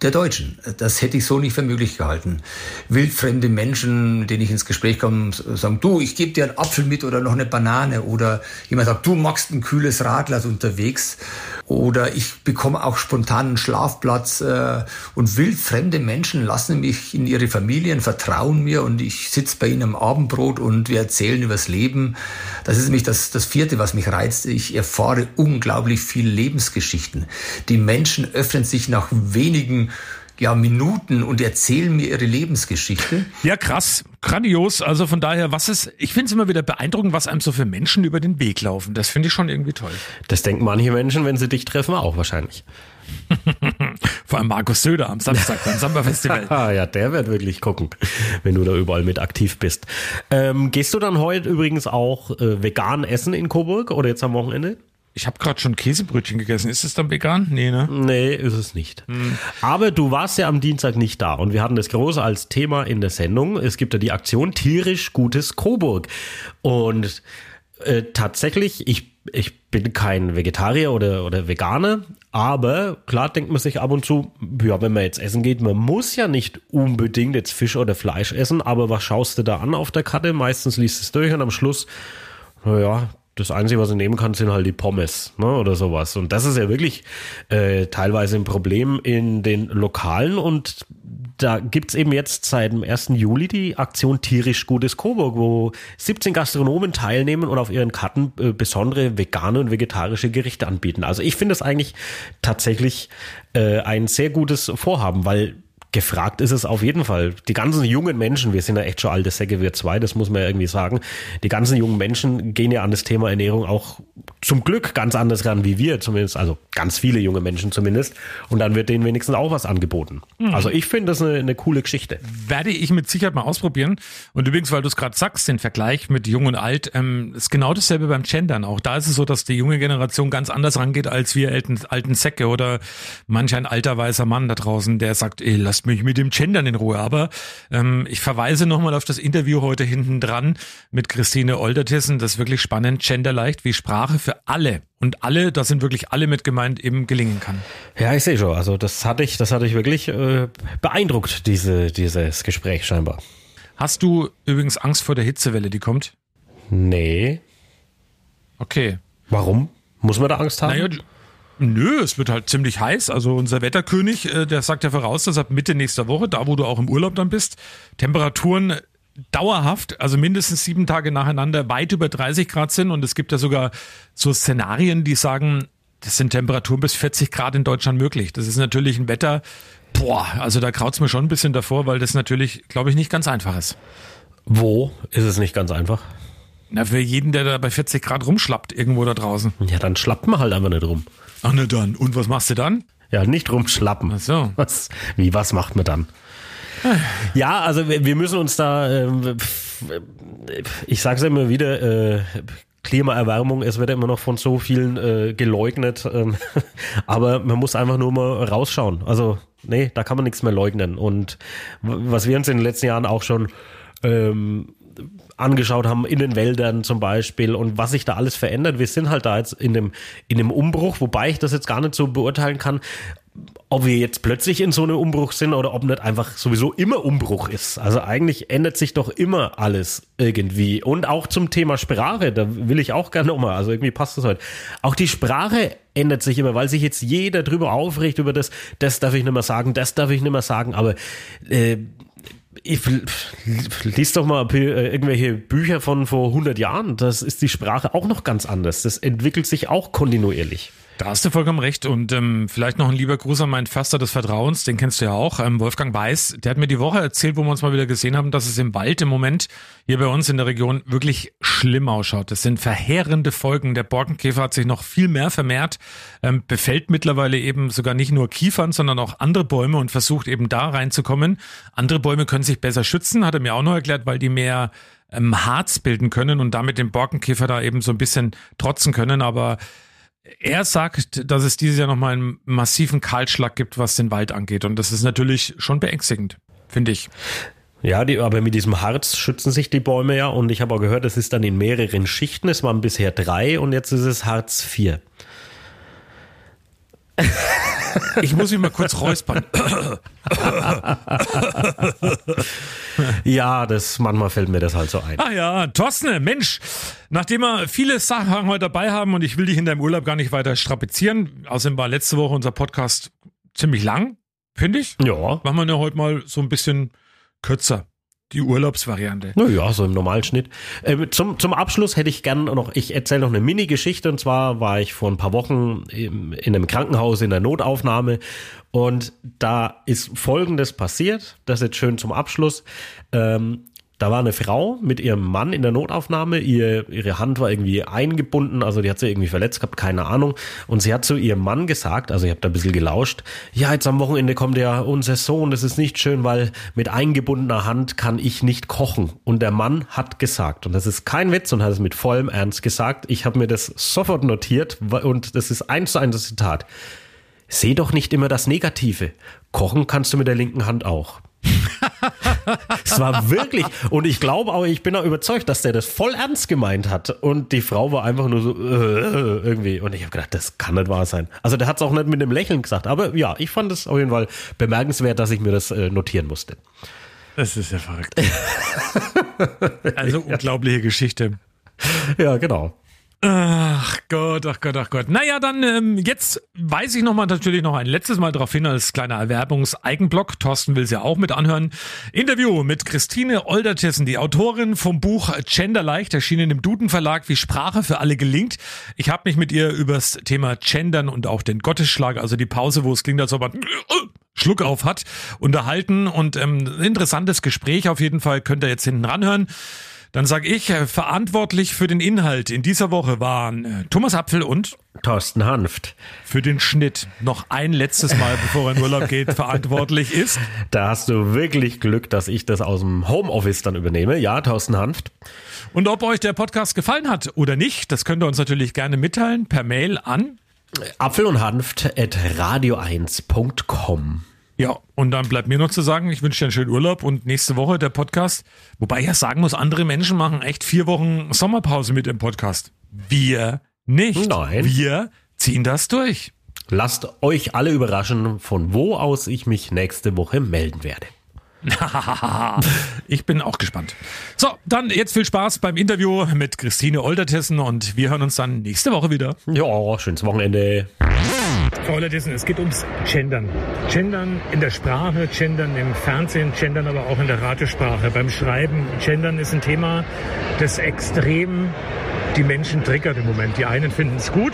der Deutschen. Das hätte ich so nicht für möglich gehalten. Wildfremde Menschen, mit denen ich ins Gespräch komme, sagen, du, ich gebe dir einen Apfel mit oder noch eine Banane. Oder jemand sagt, du magst ein kühles Radler unterwegs. Oder ich bekomme auch spontan einen Schlafplatz. Äh, und wildfremde Menschen lassen mich in ihre Familien, vertrauen mir und ich sitze bei ihnen am Abendbrot und wir erzählen übers Leben. Das ist nämlich das, das vierte, was mich reizt. Ich erfahre unglaublich viele Lebensgeschichten. Die Menschen öffnen sich nach wenigen ja, Minuten und erzählen mir ihre Lebensgeschichte. Ja, krass, grandios. Also von daher, was ist, ich finde es immer wieder beeindruckend, was einem so für Menschen über den Weg laufen. Das finde ich schon irgendwie toll. Das denken manche Menschen, wenn sie dich treffen, auch wahrscheinlich. Vor allem Markus Söder am Samstag beim Samba-Festival. Ah ja, der wird wirklich gucken, wenn du da überall mit aktiv bist. Ähm, gehst du dann heute übrigens auch äh, vegan essen in Coburg oder jetzt am Wochenende? Ich habe gerade schon Käsebrötchen gegessen. Ist es dann vegan? Nee, ne? Nee, ist es nicht. Aber du warst ja am Dienstag nicht da und wir hatten das große als Thema in der Sendung. Es gibt ja die Aktion Tierisch Gutes Coburg. Und äh, tatsächlich, ich, ich bin kein Vegetarier oder, oder Veganer, aber klar denkt man sich ab und zu, ja, wenn man jetzt essen geht, man muss ja nicht unbedingt jetzt Fisch oder Fleisch essen, aber was schaust du da an auf der Karte? Meistens liest es durch und am Schluss, naja, das Einzige, was du nehmen kannst, sind halt die Pommes ne, oder sowas. Und das ist ja wirklich äh, teilweise ein Problem in den Lokalen. Und da gibt's eben jetzt seit dem 1. Juli die Aktion Tierisch Gutes Coburg, wo 17 Gastronomen teilnehmen und auf ihren Karten äh, besondere vegane und vegetarische Gerichte anbieten. Also ich finde das eigentlich tatsächlich äh, ein sehr gutes Vorhaben, weil gefragt ist es auf jeden Fall. Die ganzen jungen Menschen, wir sind ja echt schon alte Säcke, wir zwei, das muss man ja irgendwie sagen. Die ganzen jungen Menschen gehen ja an das Thema Ernährung auch zum Glück ganz anders ran wie wir, zumindest, also ganz viele junge Menschen zumindest. Und dann wird denen wenigstens auch was angeboten. Mhm. Also ich finde das eine, eine coole Geschichte. Werde ich mit Sicherheit mal ausprobieren. Und übrigens, weil du es gerade sagst, den Vergleich mit Jung und Alt, ähm, ist genau dasselbe beim Gendern. Auch da ist es so, dass die junge Generation ganz anders rangeht als wir alten, alten Säcke oder manch ein alter weißer Mann da draußen, der sagt, ey, lasst mich mit dem Gendern in Ruhe. Aber ähm, ich verweise nochmal auf das Interview heute hinten dran mit Christine Oldertissen. Das ist wirklich spannend. Genderleicht, wie Sprache für alle und alle, da sind wirklich alle mit gemeint, eben gelingen kann. Ja, ich sehe schon. Also das hatte ich, das hatte ich wirklich äh, beeindruckt, diese, dieses Gespräch scheinbar. Hast du übrigens Angst vor der Hitzewelle, die kommt? Nee. Okay. Warum? Muss man da Angst haben? Naja, Nö, es wird halt ziemlich heiß. Also unser Wetterkönig, äh, der sagt ja voraus, dass ab Mitte nächster Woche, da wo du auch im Urlaub dann bist, Temperaturen dauerhaft, also mindestens sieben Tage nacheinander weit über 30 Grad sind. Und es gibt ja sogar so Szenarien, die sagen, das sind Temperaturen bis 40 Grad in Deutschland möglich. Das ist natürlich ein Wetter, boah, also da kraut's mir schon ein bisschen davor, weil das natürlich, glaube ich, nicht ganz einfach ist. Wo ist es nicht ganz einfach? Na, für jeden, der da bei 40 Grad rumschlappt, irgendwo da draußen. Ja, dann schlappt man halt einfach nicht rum. Ach, na dann. Und was machst du dann? Ja, nicht rumschlappen. Ach so. Was, wie, was macht man dann? Ja, also wir müssen uns da, ähm, ich sage es immer wieder, äh, Klimaerwärmung, es wird immer noch von so vielen äh, geleugnet, ähm, aber man muss einfach nur mal rausschauen. Also nee, da kann man nichts mehr leugnen. Und was wir uns in den letzten Jahren auch schon ähm, angeschaut haben, in den Wäldern zum Beispiel und was sich da alles verändert. Wir sind halt da jetzt in dem, in dem Umbruch, wobei ich das jetzt gar nicht so beurteilen kann, ob wir jetzt plötzlich in so einem Umbruch sind oder ob nicht einfach sowieso immer Umbruch ist. Also eigentlich ändert sich doch immer alles irgendwie. Und auch zum Thema Sprache, da will ich auch gerne nochmal, also irgendwie passt das heute. Auch die Sprache ändert sich immer, weil sich jetzt jeder drüber aufregt, über das, das darf ich nicht mehr sagen, das darf ich nicht mehr sagen, aber äh, ich lies doch mal äh, irgendwelche Bücher von vor 100 Jahren. Das ist die Sprache auch noch ganz anders. Das entwickelt sich auch kontinuierlich. Da hast du vollkommen recht. Und ähm, vielleicht noch ein lieber Gruß an meinen Förster des Vertrauens, den kennst du ja auch, ähm, Wolfgang Weiß. Der hat mir die Woche erzählt, wo wir uns mal wieder gesehen haben, dass es im Wald im Moment hier bei uns in der Region wirklich schlimm ausschaut. Das sind verheerende Folgen. Der Borkenkäfer hat sich noch viel mehr vermehrt, ähm, befällt mittlerweile eben sogar nicht nur Kiefern, sondern auch andere Bäume und versucht eben da reinzukommen. Andere Bäume können sich besser schützen, hat er mir auch noch erklärt, weil die mehr ähm, Harz bilden können und damit dem Borkenkäfer da eben so ein bisschen trotzen können. Aber er sagt, dass es dieses Jahr nochmal einen massiven Kahlschlag gibt, was den Wald angeht. Und das ist natürlich schon beängstigend, finde ich. Ja, die, aber mit diesem Harz schützen sich die Bäume ja. Und ich habe auch gehört, es ist dann in mehreren Schichten. Es waren bisher drei und jetzt ist es Harz 4. Ich muss mich mal kurz räuspern. ja, das manchmal fällt mir das halt so ein. Ah ja, Thorsten, Mensch, nachdem wir viele Sachen heute dabei haben und ich will dich in deinem Urlaub gar nicht weiter strapazieren, außerdem war letzte Woche unser Podcast ziemlich lang, finde ich. Ja. Machen wir ja heute mal so ein bisschen kürzer. Die Urlaubsvariante. Naja, so im normalen Schnitt. Ähm, zum, zum Abschluss hätte ich gern noch, ich erzähle noch eine Mini-Geschichte und zwar war ich vor ein paar Wochen im, in einem Krankenhaus in der Notaufnahme und da ist Folgendes passiert, das ist jetzt schön zum Abschluss. Ähm, da war eine Frau mit ihrem Mann in der Notaufnahme. Ihr, ihre Hand war irgendwie eingebunden, also die hat sie irgendwie verletzt gehabt, keine Ahnung. Und sie hat zu ihrem Mann gesagt, also ich habe da ein bisschen gelauscht, ja, jetzt am Wochenende kommt ja unser Sohn, das ist nicht schön, weil mit eingebundener Hand kann ich nicht kochen. Und der Mann hat gesagt, und das ist kein Witz und hat es mit vollem Ernst gesagt, ich habe mir das sofort notiert und das ist eins zu eins das Zitat. Seh doch nicht immer das Negative. Kochen kannst du mit der linken Hand auch. es war wirklich, und ich glaube auch, ich bin auch überzeugt, dass der das voll ernst gemeint hat. Und die Frau war einfach nur so äh, irgendwie. Und ich habe gedacht, das kann nicht wahr sein. Also der hat es auch nicht mit einem Lächeln gesagt. Aber ja, ich fand es auf jeden Fall bemerkenswert, dass ich mir das äh, notieren musste. Das ist ja verrückt. also unglaubliche Geschichte. Ja, genau. Ach Gott, ach Gott, ach Gott. Naja, dann ähm, jetzt weise ich nochmal natürlich noch ein letztes Mal darauf hin, als kleiner Erwerbungs-Eigenblock. Thorsten will es ja auch mit anhören. Interview mit Christine Oldertissen, die Autorin vom Buch Genderleicht, erschienen im Duden Verlag, wie Sprache für alle gelingt. Ich habe mich mit ihr übers Thema Gendern und auch den Gottesschlag, also die Pause, wo es klingt, als ob man Schluck auf hat, unterhalten und ähm, interessantes Gespräch auf jeden Fall könnt ihr jetzt hinten ranhören. Dann sage ich, äh, verantwortlich für den Inhalt in dieser Woche waren äh, Thomas Apfel und Thorsten Hanft. Für den Schnitt noch ein letztes Mal, bevor er in Urlaub geht, verantwortlich ist. Da hast du wirklich Glück, dass ich das aus dem Homeoffice dann übernehme. Ja, Thorsten Hanft. Und ob euch der Podcast gefallen hat oder nicht, das könnt ihr uns natürlich gerne mitteilen per Mail an Apfel und Hanft at radio1.com. Ja, und dann bleibt mir noch zu sagen, ich wünsche dir einen schönen Urlaub und nächste Woche der Podcast. Wobei ich ja sagen muss, andere Menschen machen echt vier Wochen Sommerpause mit dem Podcast. Wir nicht. Nein. Wir ziehen das durch. Lasst euch alle überraschen, von wo aus ich mich nächste Woche melden werde. ich bin auch gespannt. So, dann jetzt viel Spaß beim Interview mit Christine Oldertessen und wir hören uns dann nächste Woche wieder. Ja, schönes Wochenende. Frau Oldertessen, es geht ums Gendern. Gendern in der Sprache, Gendern im Fernsehen, Gendern aber auch in der Radiosprache. Beim Schreiben, Gendern ist ein Thema, das extrem die Menschen triggert im Moment. Die einen finden es gut,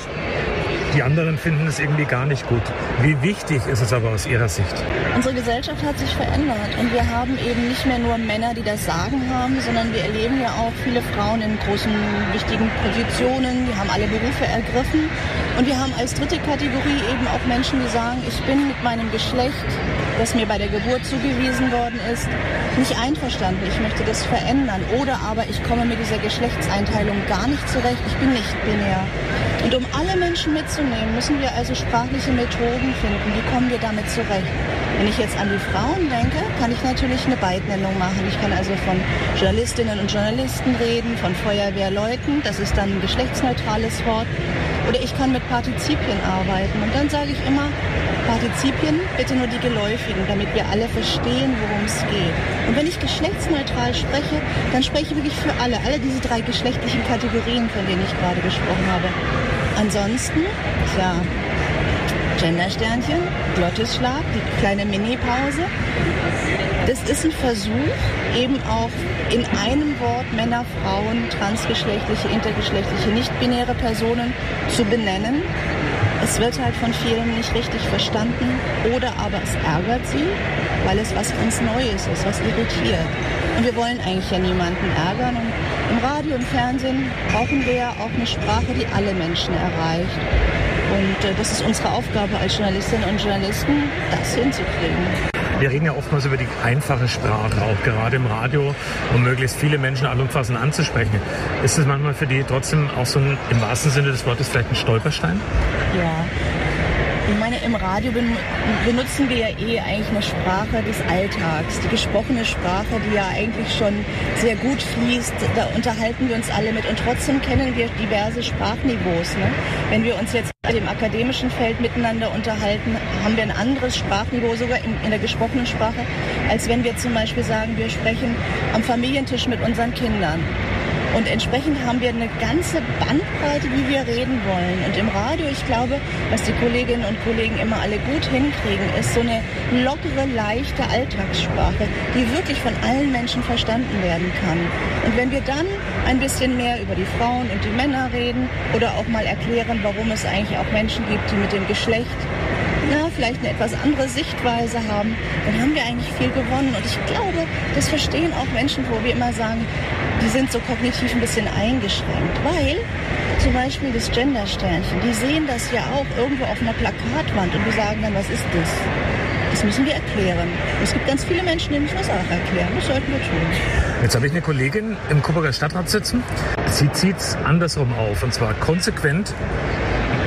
die anderen finden es irgendwie gar nicht gut. Wie wichtig ist es aber aus Ihrer Sicht? Unsere Gesellschaft hat sich verändert und wir haben eben nicht mehr nur Männer, die das Sagen haben, sondern wir erleben ja auch viele Frauen in großen, wichtigen Positionen, die haben alle Berufe ergriffen und wir haben als dritte Kategorie eben auch Menschen, die sagen, ich bin mit meinem Geschlecht, das mir bei der Geburt zugewiesen worden ist, nicht einverstanden. Ich möchte das verändern oder aber ich komme mit dieser Geschlechtseinteilung gar nicht zurecht. Ich bin nicht binär. Und um alle Menschen mitzunehmen, müssen wir also sprachliche Methoden finden. Wie kommen wir damit zurecht? Wenn ich jetzt an die Frauen denke, kann ich natürlich eine Beidnennung machen. Ich kann also von Journalistinnen und Journalisten reden, von Feuerwehrleuten, das ist dann ein geschlechtsneutrales Wort. Oder ich kann mit Partizipien arbeiten. Und dann sage ich immer, Partizipien, bitte nur die geläufigen, damit wir alle verstehen, worum es geht. Und wenn ich geschlechtsneutral spreche, dann spreche ich wirklich für alle, alle diese drei geschlechtlichen Kategorien, von denen ich gerade gesprochen habe. Ansonsten, ja, Gendersternchen, Glottisschlag, die kleine Mini-Pause. Das ist ein Versuch, eben auch in einem Wort Männer, Frauen, transgeschlechtliche, intergeschlechtliche, nicht-binäre Personen zu benennen. Es wird halt von vielen nicht richtig verstanden oder aber es ärgert sie, weil es was ganz Neues ist, was irritiert. Und wir wollen eigentlich ja niemanden ärgern. Und im Radio und Fernsehen brauchen wir ja auch eine Sprache, die alle Menschen erreicht. Und äh, das ist unsere Aufgabe als Journalistinnen und Journalisten, das hinzukriegen. Wir reden ja oftmals über die einfache Sprache, auch gerade im Radio, um möglichst viele Menschen allumfassend anzusprechen. Ist es manchmal für die trotzdem auch so ein, im wahrsten Sinne des Wortes, vielleicht ein Stolperstein? Ja. Ich meine, im Radio benutzen wir ja eh eigentlich eine Sprache des Alltags, die gesprochene Sprache, die ja eigentlich schon sehr gut fließt. Da unterhalten wir uns alle mit und trotzdem kennen wir diverse Sprachniveaus. Ne? Wenn wir uns jetzt im akademischen Feld miteinander unterhalten, haben wir ein anderes Sprachniveau, sogar in, in der gesprochenen Sprache, als wenn wir zum Beispiel sagen, wir sprechen am Familientisch mit unseren Kindern. Und entsprechend haben wir eine ganze Bandbreite, wie wir reden wollen. Und im Radio, ich glaube, was die Kolleginnen und Kollegen immer alle gut hinkriegen, ist so eine lockere, leichte Alltagssprache, die wirklich von allen Menschen verstanden werden kann. Und wenn wir dann ein bisschen mehr über die Frauen und die Männer reden oder auch mal erklären, warum es eigentlich auch Menschen gibt, die mit dem Geschlecht na, vielleicht eine etwas andere Sichtweise haben, dann haben wir eigentlich viel gewonnen. Und ich glaube, das verstehen auch Menschen, wo wir immer sagen, die sind so kognitiv ein bisschen eingeschränkt, weil zum Beispiel das Gendersternchen, die sehen das ja auch irgendwo auf einer Plakatwand und die sagen dann, was ist das? Das müssen wir erklären. Es gibt ganz viele Menschen, die müssen das auch erklären. Das sollten wir tun. Jetzt habe ich eine Kollegin im Coburger Stadtrat sitzen. Sie zieht es andersrum auf und zwar konsequent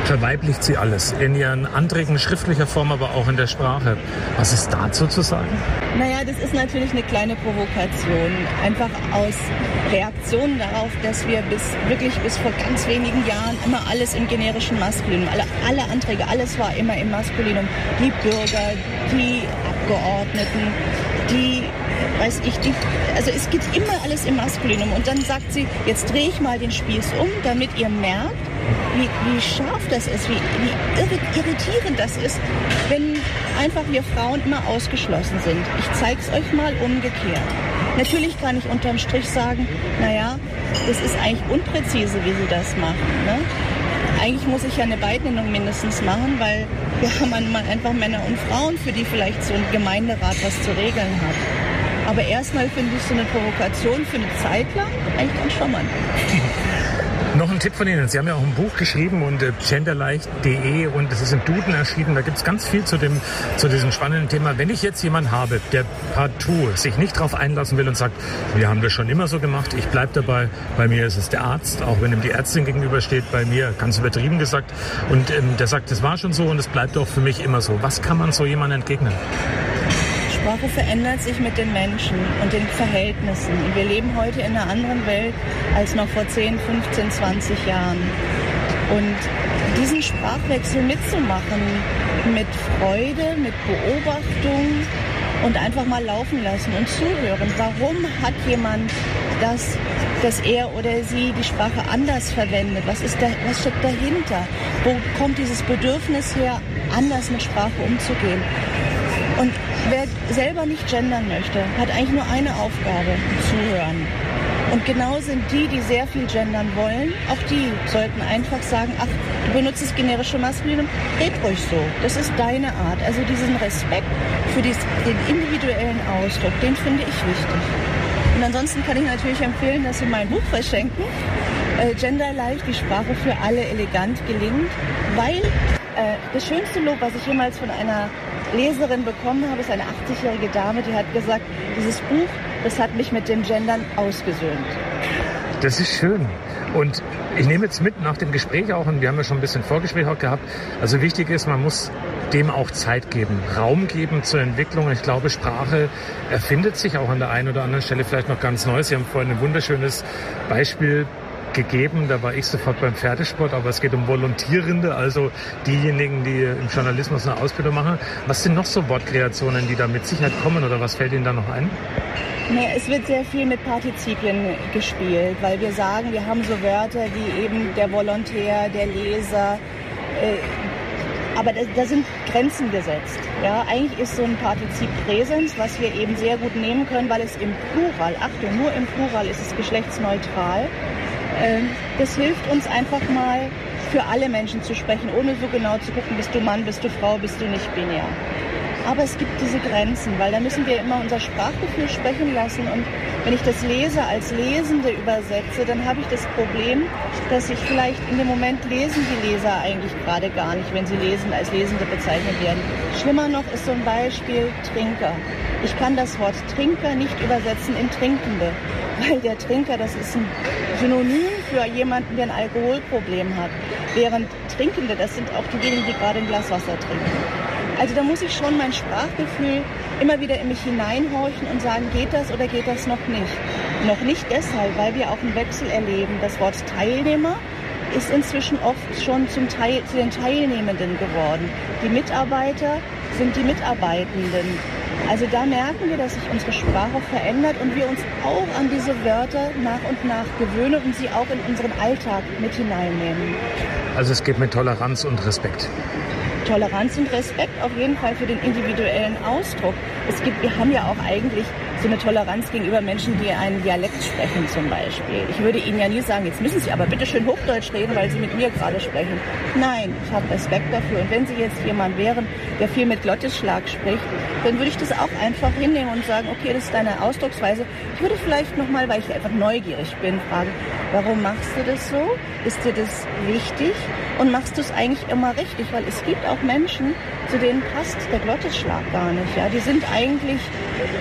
verweiblicht sie alles. In ihren Anträgen schriftlicher Form, aber auch in der Sprache. Was ist dazu zu sagen? Naja, das ist natürlich eine kleine Provokation. Einfach aus Reaktion darauf, dass wir bis wirklich bis vor ganz wenigen Jahren immer alles im generischen Maskulinum, alle, alle Anträge, alles war immer im Maskulinum. Die Bürger, die Abgeordneten, die weiß ich, die, also es geht immer alles im Maskulinum. Und dann sagt sie, jetzt drehe ich mal den Spieß um, damit ihr merkt, wie, wie scharf das ist, wie, wie irritierend das ist, wenn einfach wir Frauen immer ausgeschlossen sind. Ich zeige es euch mal umgekehrt. Natürlich kann ich unterm Strich sagen, naja, das ist eigentlich unpräzise, wie sie das machen. Ne? Eigentlich muss ich ja eine Beidnennung mindestens machen, weil wir haben einfach Männer und Frauen, für die vielleicht so ein Gemeinderat was zu regeln hat. Aber erstmal finde ich so eine Provokation für eine Zeit lang eigentlich ganz charmant. Noch ein Tipp von Ihnen. Sie haben ja auch ein Buch geschrieben und äh, genderleicht.de und es ist in Duden erschienen. Da gibt es ganz viel zu, dem, zu diesem spannenden Thema. Wenn ich jetzt jemanden habe, der partout sich nicht darauf einlassen will und sagt, wir haben das schon immer so gemacht, ich bleibe dabei, bei mir ist es der Arzt, auch wenn ihm die Ärztin gegenübersteht, bei mir ganz übertrieben gesagt. Und ähm, der sagt, das war schon so und es bleibt auch für mich immer so. Was kann man so jemandem entgegnen? Sprache verändert sich mit den Menschen und den Verhältnissen. Und wir leben heute in einer anderen Welt als noch vor 10, 15, 20 Jahren. Und diesen Sprachwechsel mitzumachen mit Freude, mit Beobachtung und einfach mal laufen lassen und zuhören. Warum hat jemand das, dass er oder sie die Sprache anders verwendet? Was, ist da, was steckt dahinter? Wo kommt dieses Bedürfnis her, anders mit Sprache umzugehen? Und wer selber nicht gendern möchte, hat eigentlich nur eine Aufgabe, zuhören. Und genau sind die, die sehr viel gendern wollen, auch die sollten einfach sagen, ach, du benutzt das generische Maskulinum, red ruhig so. Das ist deine Art. Also diesen Respekt für den individuellen Ausdruck, den finde ich wichtig. Und ansonsten kann ich natürlich empfehlen, dass Sie mein Buch verschenken. Äh, Gender Leicht, die Sprache für alle elegant gelingt, weil äh, das schönste Lob, was ich jemals von einer Leserin bekommen habe, ist eine 80-jährige Dame, die hat gesagt, dieses Buch, das hat mich mit dem Gendern ausgesöhnt. Das ist schön. Und ich nehme jetzt mit nach dem Gespräch auch, und wir haben ja schon ein bisschen Vorgespräch auch gehabt, also wichtig ist, man muss dem auch Zeit geben, Raum geben zur Entwicklung. Ich glaube, Sprache erfindet sich auch an der einen oder anderen Stelle vielleicht noch ganz neu. Sie haben vorhin ein wunderschönes Beispiel gegeben. Da war ich sofort beim Pferdesport, aber es geht um Volontierende, also diejenigen, die im Journalismus eine Ausbildung machen. Was sind noch so Wortkreationen, die da mit Sicherheit kommen oder was fällt Ihnen da noch ein? Naja, es wird sehr viel mit Partizipien gespielt, weil wir sagen, wir haben so Wörter wie eben der Volontär, der Leser. Äh, aber da, da, sind Grenzen gesetzt. Ja, eigentlich ist so ein Partizip Präsens, was wir eben sehr gut nehmen können, weil es im Plural, Achtung, nur im Plural ist es geschlechtsneutral. Ähm, das hilft uns einfach mal für alle Menschen zu sprechen, ohne so genau zu gucken, bist du Mann, bist du Frau, bist du nicht binär. Aber es gibt diese Grenzen, weil da müssen wir immer unser Sprachgefühl sprechen lassen. Und wenn ich das Leser als Lesende übersetze, dann habe ich das Problem, dass ich vielleicht in dem Moment lesen die Leser eigentlich gerade gar nicht, wenn sie lesen als Lesende bezeichnet werden. Schlimmer noch ist so ein Beispiel Trinker. Ich kann das Wort Trinker nicht übersetzen in Trinkende, weil der Trinker, das ist ein Synonym für jemanden, der ein Alkoholproblem hat. Während Trinkende, das sind auch diejenigen, die gerade ein Glas Wasser trinken. Also da muss ich schon mein Sprachgefühl immer wieder in mich hineinhorchen und sagen, geht das oder geht das noch nicht? Noch nicht deshalb, weil wir auch einen Wechsel erleben. Das Wort Teilnehmer ist inzwischen oft schon zum Teil, zu den Teilnehmenden geworden. Die Mitarbeiter sind die Mitarbeitenden. Also da merken wir, dass sich unsere Sprache verändert und wir uns auch an diese Wörter nach und nach gewöhnen und sie auch in unseren Alltag mit hineinnehmen. Also es geht mit Toleranz und Respekt. Toleranz und Respekt auf jeden Fall für den individuellen Ausdruck. Es gibt, wir haben ja auch eigentlich so eine Toleranz gegenüber Menschen, die einen Dialekt sprechen zum Beispiel. Ich würde Ihnen ja nie sagen, jetzt müssen Sie aber bitte schön Hochdeutsch reden, weil Sie mit mir gerade sprechen. Nein, ich habe Respekt dafür. Und wenn Sie jetzt jemand wären, der viel mit Glottisschlag spricht, dann würde ich das auch einfach hinnehmen und sagen, okay, das ist deine Ausdrucksweise. Ich würde vielleicht nochmal, weil ich einfach neugierig bin, fragen, warum machst du das so? Ist dir das wichtig? Und machst du es eigentlich immer richtig? Weil es gibt auch Menschen, zu denen passt der Glottisschlag gar nicht. Ja? Die sind eigentlich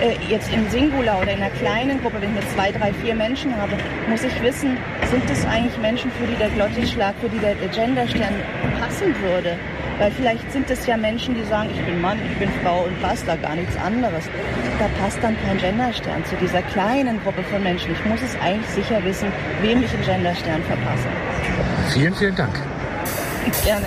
äh, jetzt im Singular oder in einer kleinen Gruppe, wenn ich jetzt zwei, drei, vier Menschen habe, muss ich wissen, sind es eigentlich Menschen, für die der Glottisschlag, für die der Genderstern passen würde? Weil vielleicht sind es ja Menschen, die sagen, ich bin Mann, ich bin Frau und passt da gar nichts anderes. Da passt dann kein Genderstern zu dieser kleinen Gruppe von Menschen. Ich muss es eigentlich sicher wissen, wem ich einen Genderstern verpasse. Vielen, vielen Dank. Gerne.